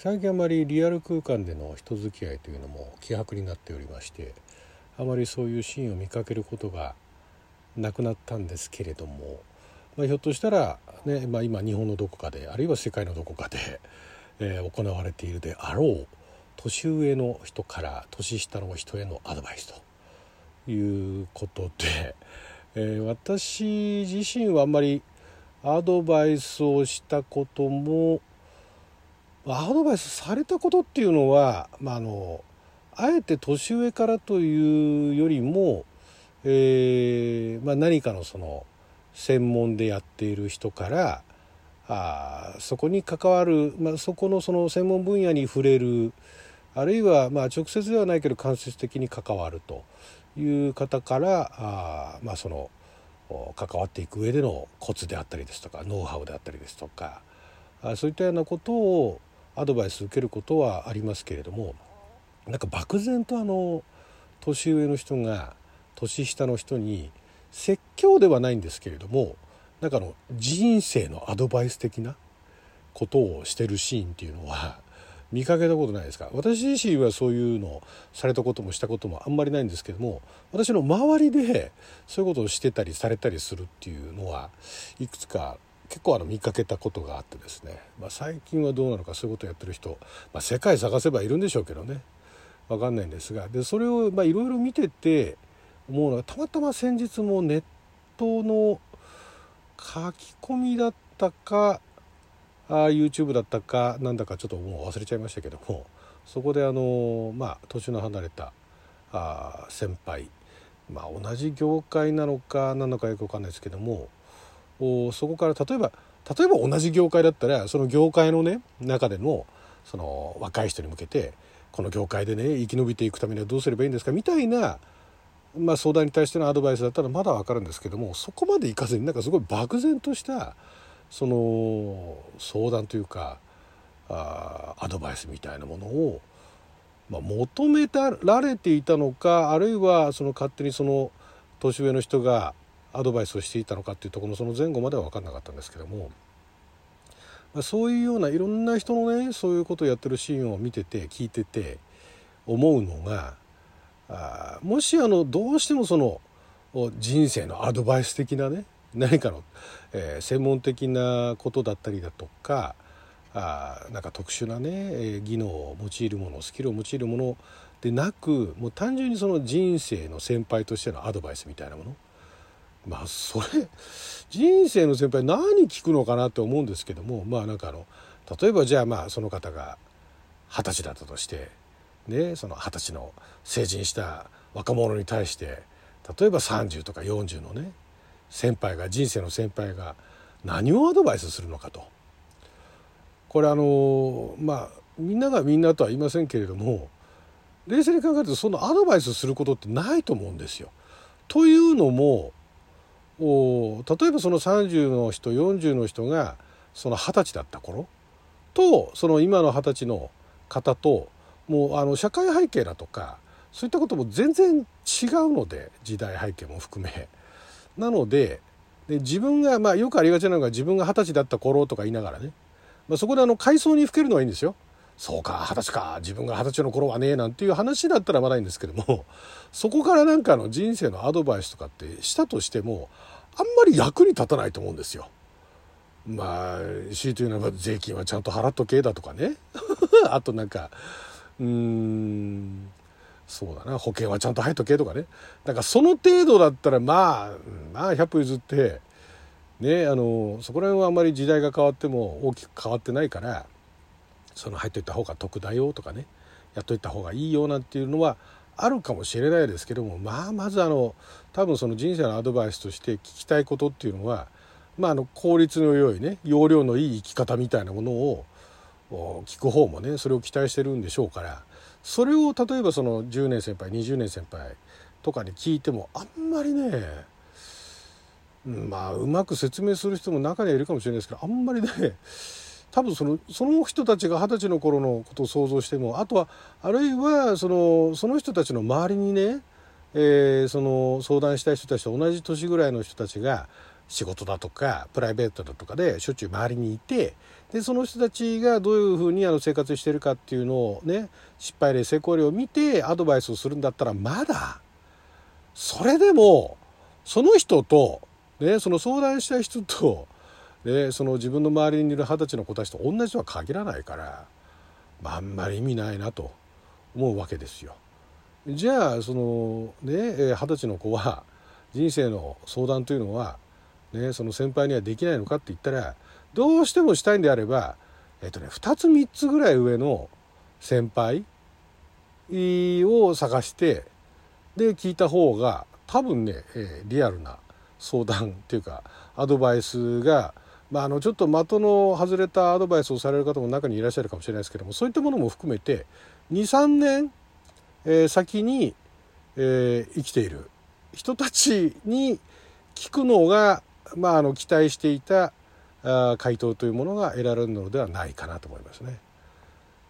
最近あまりリアル空間での人付き合いというのも希薄になっておりましてあまりそういうシーンを見かけることがなくなったんですけれども、まあ、ひょっとしたら、ねまあ、今日本のどこかであるいは世界のどこかで、えー、行われているであろう年上の人から年下の人へのアドバイスと。いうことで、えー、私自身はあんまりアドバイスをしたこともアドバイスされたことっていうのは、まあ、あのあえて年上からというよりも、えーまあ、何かのその専門でやっている人からあそこに関わる、まあ、そこのその専門分野に触れるあるいはまあ直接ではないけど間接的に関わるという方からあ、まあ、その関わっていく上でのコツであったりですとかノウハウであったりですとかあそういったようなことをアドバイス受けることはありますけれどもなんか漠然とあの年上の人が年下の人に説教ではないんですけれどもなんかの人生のアドバイス的なことをしてるシーンっていうのは見かけたことないですか？私自身はそういうのをされたこともしたこともあんまりないんですけども私の周りでそういうことをしてたりされたりするっていうのはいくつか結構あの見かけたことがあってですね、まあ、最近はどうなのかそういうことをやってる人、まあ、世界探せばいるんでしょうけどね。分かんないんですが。でそれをいろいろ見てて思うのがたまたま先日もネットの書き込みだったかあ YouTube だったかなんだかちょっともう忘れちゃいましたけどもそこであのまあ年の離れたあ先輩まあ同じ業界なのか何なのかよく分かんないですけどもそこから例えば例えば同じ業界だったらその業界のね中でのその若い人に向けてこの業界でね生き延びていくためにはどうすればいいんですかみたいな、まあ、相談に対してのアドバイスだったらまだ分かるんですけどもそこまでいかずになんかすごい漠然としたその相談というかあアドバイスみたいなものを、まあ、求められていたのかあるいはその勝手にその年上の人がアドバイスをしていたのかっていうところのその前後までは分かんなかったんですけども、まあ、そういうようないろんな人のねそういうことをやってるシーンを見てて聞いてて思うのがあもしあのどうしてもその人生のアドバイス的なね何かの、えー、専門的なことだったりだとかあなんか特殊なね、えー、技能を用いるものスキルを用いるものでなくもう単純にその人生の先輩としてのアドバイスみたいなもの。まあそれ人生の先輩何聞くのかなって思うんですけどもまあなんかあの例えばじゃあまあその方が二十歳だったとしてねその二十歳の成人した若者に対して例えば30とか40のね先輩が人生の先輩が何をアドバイスするのかとこれあのまあみんながみんなとは言いませんけれども冷静に考えるとそのアドバイスすることってないと思うんですよ。というのもお例えばその30の人40の人がその二十歳だった頃とその今の二十歳の方ともうあの社会背景だとかそういったことも全然違うので時代背景も含め。なのでで自分が、まあ、よくありがちなのが自分が二十歳だった頃とか言いながらね、まあ、そこであの階層にふけるのはいいんですよ。そうか二十歳か自分が二十歳の頃はねなんていう話だったらまだいいんですけども そこからなんかの人生のアドバイスとかってしたとしてもあんまり役に立たないと思うんですよ。まあ強いて言うならば税金はちゃんと払っとけだとかね あとなんかうーんそうだな保険はちゃんと入っとけとかねだかその程度だったらまあまあ100歩譲ってねあのそこら辺はあんまり時代が変わっても大きく変わってないからその入っといた方が得だよとかねやっといた方がいいよなんていうのはあるかもしれないですけどもまあまずあの多分その人生のアドバイスとして聞きたいことっていうのはまああの効率の良いね容量のいい生き方みたいなものを聞く方もねそれを期待してるんでしょうからそれを例えばその10年先輩20年先輩とかに聞いてもあんまりねまあうまく説明する人も中にはいるかもしれないですけどあんまりね多分そのその人たちが二十歳の頃のことを想像してもあとはあるいはそのその人たちの周りにね、えー、その相談したい人たちと同じ年ぐらいの人たちが仕事だとかプライベートだとかでしょっちゅう周りにいてでその人たちがどういうふうにあの生活してるかっていうのをね失敗例成功例を見てアドバイスをするんだったらまだそれでもその人と、ね、その相談した人と、ね、その自分の周りにいる二十歳の子たちと同じとは限らないから、まあ、あんまり意味ないなと思うわけですよ。じゃあそのね二十歳の子は人生の相談というのは、ね、その先輩にはできないのかって言ったらどうしてもしたいんであれば、えっとね、2つ3つぐらい上の先輩を探してで聞いた方が多分ね、え、リアルな相談っていうかアドバイスが、まあ、あのちょっと的の外れたアドバイスをされる方も中にいらっしゃるかもしれないですけどもそういったものも含めて23年、えー、先に、えー、生きている人たちに聞くのが、まあ、あの期待していたあ回答というものが得られるのではないかなと思いますね。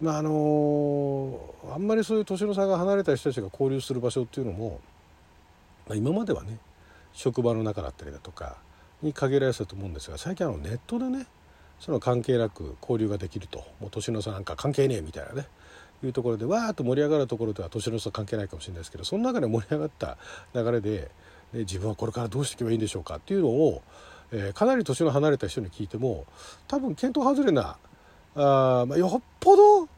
まああのあんまりそういう年の差が離れた人たちが交流する場所っていうのもまあ、今まではね職場の中だったりだとかに限られてたと思うんですが最近あのネットでねその関係なく交流ができると。もう年の差なんか関係ねえみたいなね。いうところでわーっと盛り上がるところでは年の差関係ないかもしれないですけどその中で盛り上がった流れで、ね、自分はこれからどうしていけばいいんでしょうかっていうのを、えー、かなり年の離れた人に聞いても多分見当外れなあ、まあ、よっぽど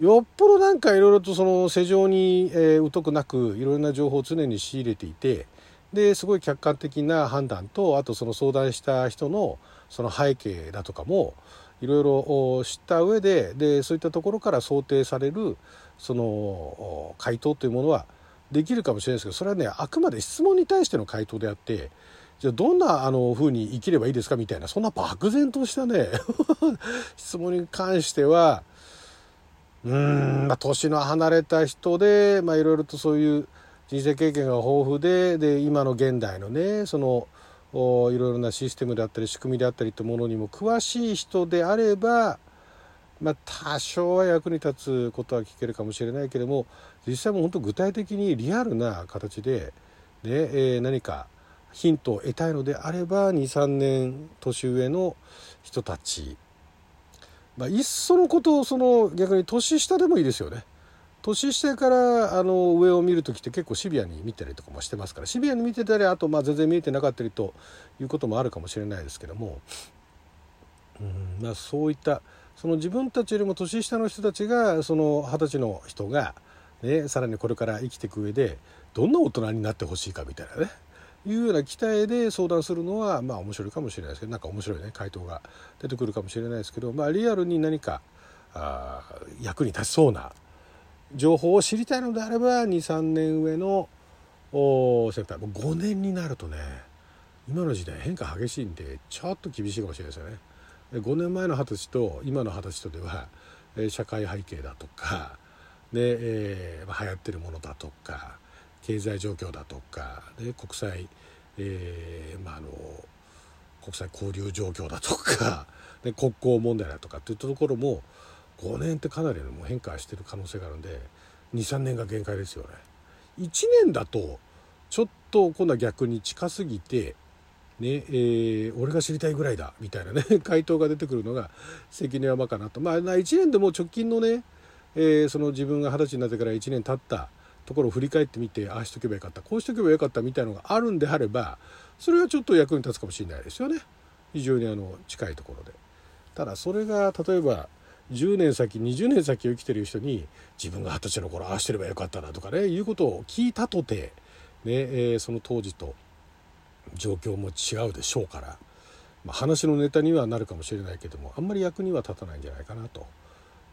よっぽどなんかいろいろとその世情に、えー、疎くなくいろんな情報を常に仕入れていてですごい客観的な判断とあとその相談した人のその背景だとかもいろいろ知った上ででそういったところから想定されるその回答というものはできるかもしれないですけどそれはねあくまで質問に対しての回答であってじゃあどんなあの風に生きればいいですか？みたいなそんな漠然としたね 質問に関してはうん、まあ、年の離れた人で、いろいろとそういう人生経験が豊富でで今の現代のねそのいろいろなシステムであったり仕組みであったりというものにも詳しい人であれば、まあ、多少は役に立つことは聞けるかもしれないけれども実際も本当具体的にリアルな形で、ねえー、何かヒントを得たいのであれば23年年上の人たちまあ、いっそのことをその逆に年下でもいいですよね。年下からあの上を見る時って結構シビアに見たりとかもしてますからシビアに見てたりあとまあ全然見えてなかったりということもあるかもしれないですけどもうんまあそういったその自分たちよりも年下の人たちがその二十歳の人が、ね、さらにこれから生きていく上でどんな大人になってほしいかみたいなねいうような期待で相談するのはまあ面白いかもしれないですけどなんか面白いね回答が出てくるかもしれないですけど、まあ、リアルに何かあ役に立ちそうな情報を知りたいのであれば23年上の先輩もう5年になるとね今の時代変化激しいんでちょっと厳しいかもしれないですよね。5年前の二十歳と今の二十歳とでは社会背景だとかで、えー、流行ってるものだとか経済状況だとかで国際、えーまあ、あの国際交流状況だとかで国交問題だとかっていったところも5年ってかなりも変化してる可能性があるんで23年が限界ですよね。1年だとちょっと今度は逆に近すぎてねえー、俺が知りたいぐらいだみたいなね 回答が出てくるのが関根山かなとまあ1年でも直近のね、えー、その自分が二十歳になってから1年経ったところを振り返ってみてああしとけばよかったこうしとけばよかったみたいのがあるんであればそれはちょっと役に立つかもしれないですよね非常にあの近いところで。ただそれが例えば10年先20年先を生きてる人に自分が二十歳の頃ああしてればよかったなとかねいうことを聞いたとて、ねえー、その当時と状況も違うでしょうから、まあ、話のネタにはなるかもしれないけどもあんまり役には立たないんじゃないかなと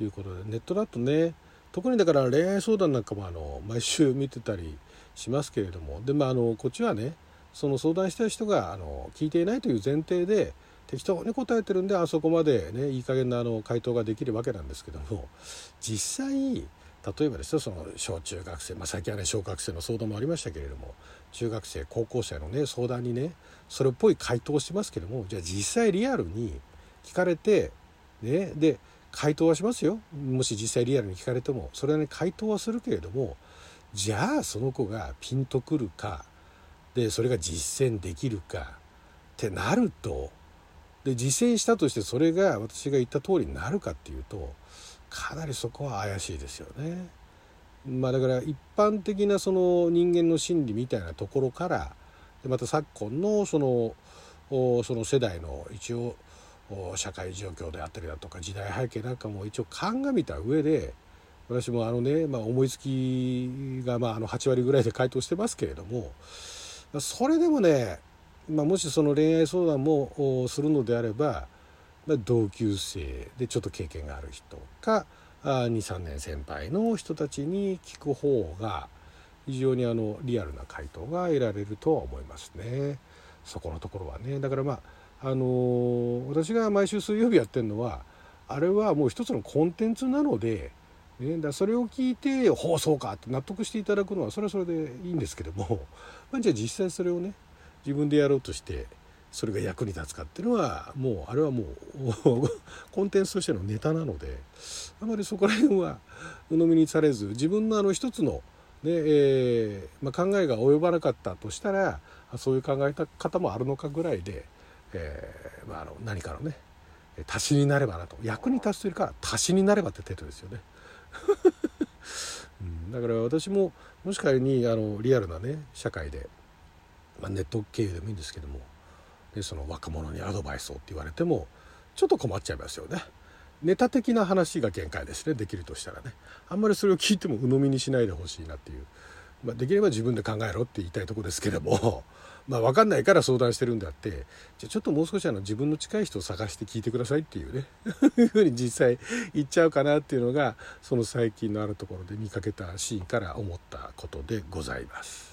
いうことでネットだとね特にだから恋愛相談なんかもあの毎週見てたりしますけれどもで、まあ、のこっちはねその相談した人があの聞いていないという前提で適当に答えてるんであそこまでねいい加減なあの回答ができるわけなんですけども実際例えばですよその小中学生、まあ、最近はね小学生の相談もありましたけれども中学生高校生のね相談にねそれっぽい回答をしますけどもじゃあ実際リアルに聞かれてねで回答はしますよ。もし実際リアルに聞かれてもそれはね回答はするけれどもじゃあその子がピンとくるかでそれが実践できるかってなるとで実践したとしてそれが私が言った通りになるかっていうとかなりそこは怪しいですよね。まあ、だから一般的なその人間の心理みたいなところからまた昨今のそのその世代の一応社会状況であったりだとか時代背景なんかも一応鑑みた上で私もあのね、まあ、思いつきがまああの8割ぐらいで回答してますけれどもそれでもね、まあ、もしその恋愛相談もするのであれば、まあ、同級生でちょっと経験がある人か23年先輩の人たちに聞く方が非常にあのリアルな回答が得られるとは思いますね。そこのところはねだからまああのー、私が毎週水曜日やってるのはあれはもう一つのコンテンツなのでね、だそれを聞いて放送かって納得していただくのはそれはそれでいいんですけども、まあ、じゃあ実際それをね自分でやろうとしてそれが役に立つかっていうのはもうあれはもう コンテンツとしてのネタなのであまりそこら辺は鵜呑みにされず自分のあの一つのねえーまあ、考えが及ばなかったとしたらそういう考え方もあるのかぐらいで、えーまあ、あの何かのね足しになればなと役に立つというか足しになればって程度ですよね。うん、だから私ももし仮にあのリアルなね社会で、まあ、ネット経由でもいいんですけどもでその若者にアドバイスをって言われてもちょっと困っちゃいますよね。ネタ的な話が限界ですねできるとしたらねあんまりそれを聞いても鵜呑みにしないでほしいなっていう、まあ、できれば自分で考えろって言いたいとこですけども まあ分かんないから相談してるんであってじゃちょっともう少しあの自分の近い人を探して聞いてくださいっていうねいう ふうに実際言っちゃうかなっていうのがその最近のあるところで見かけたシーンから思ったことでございます。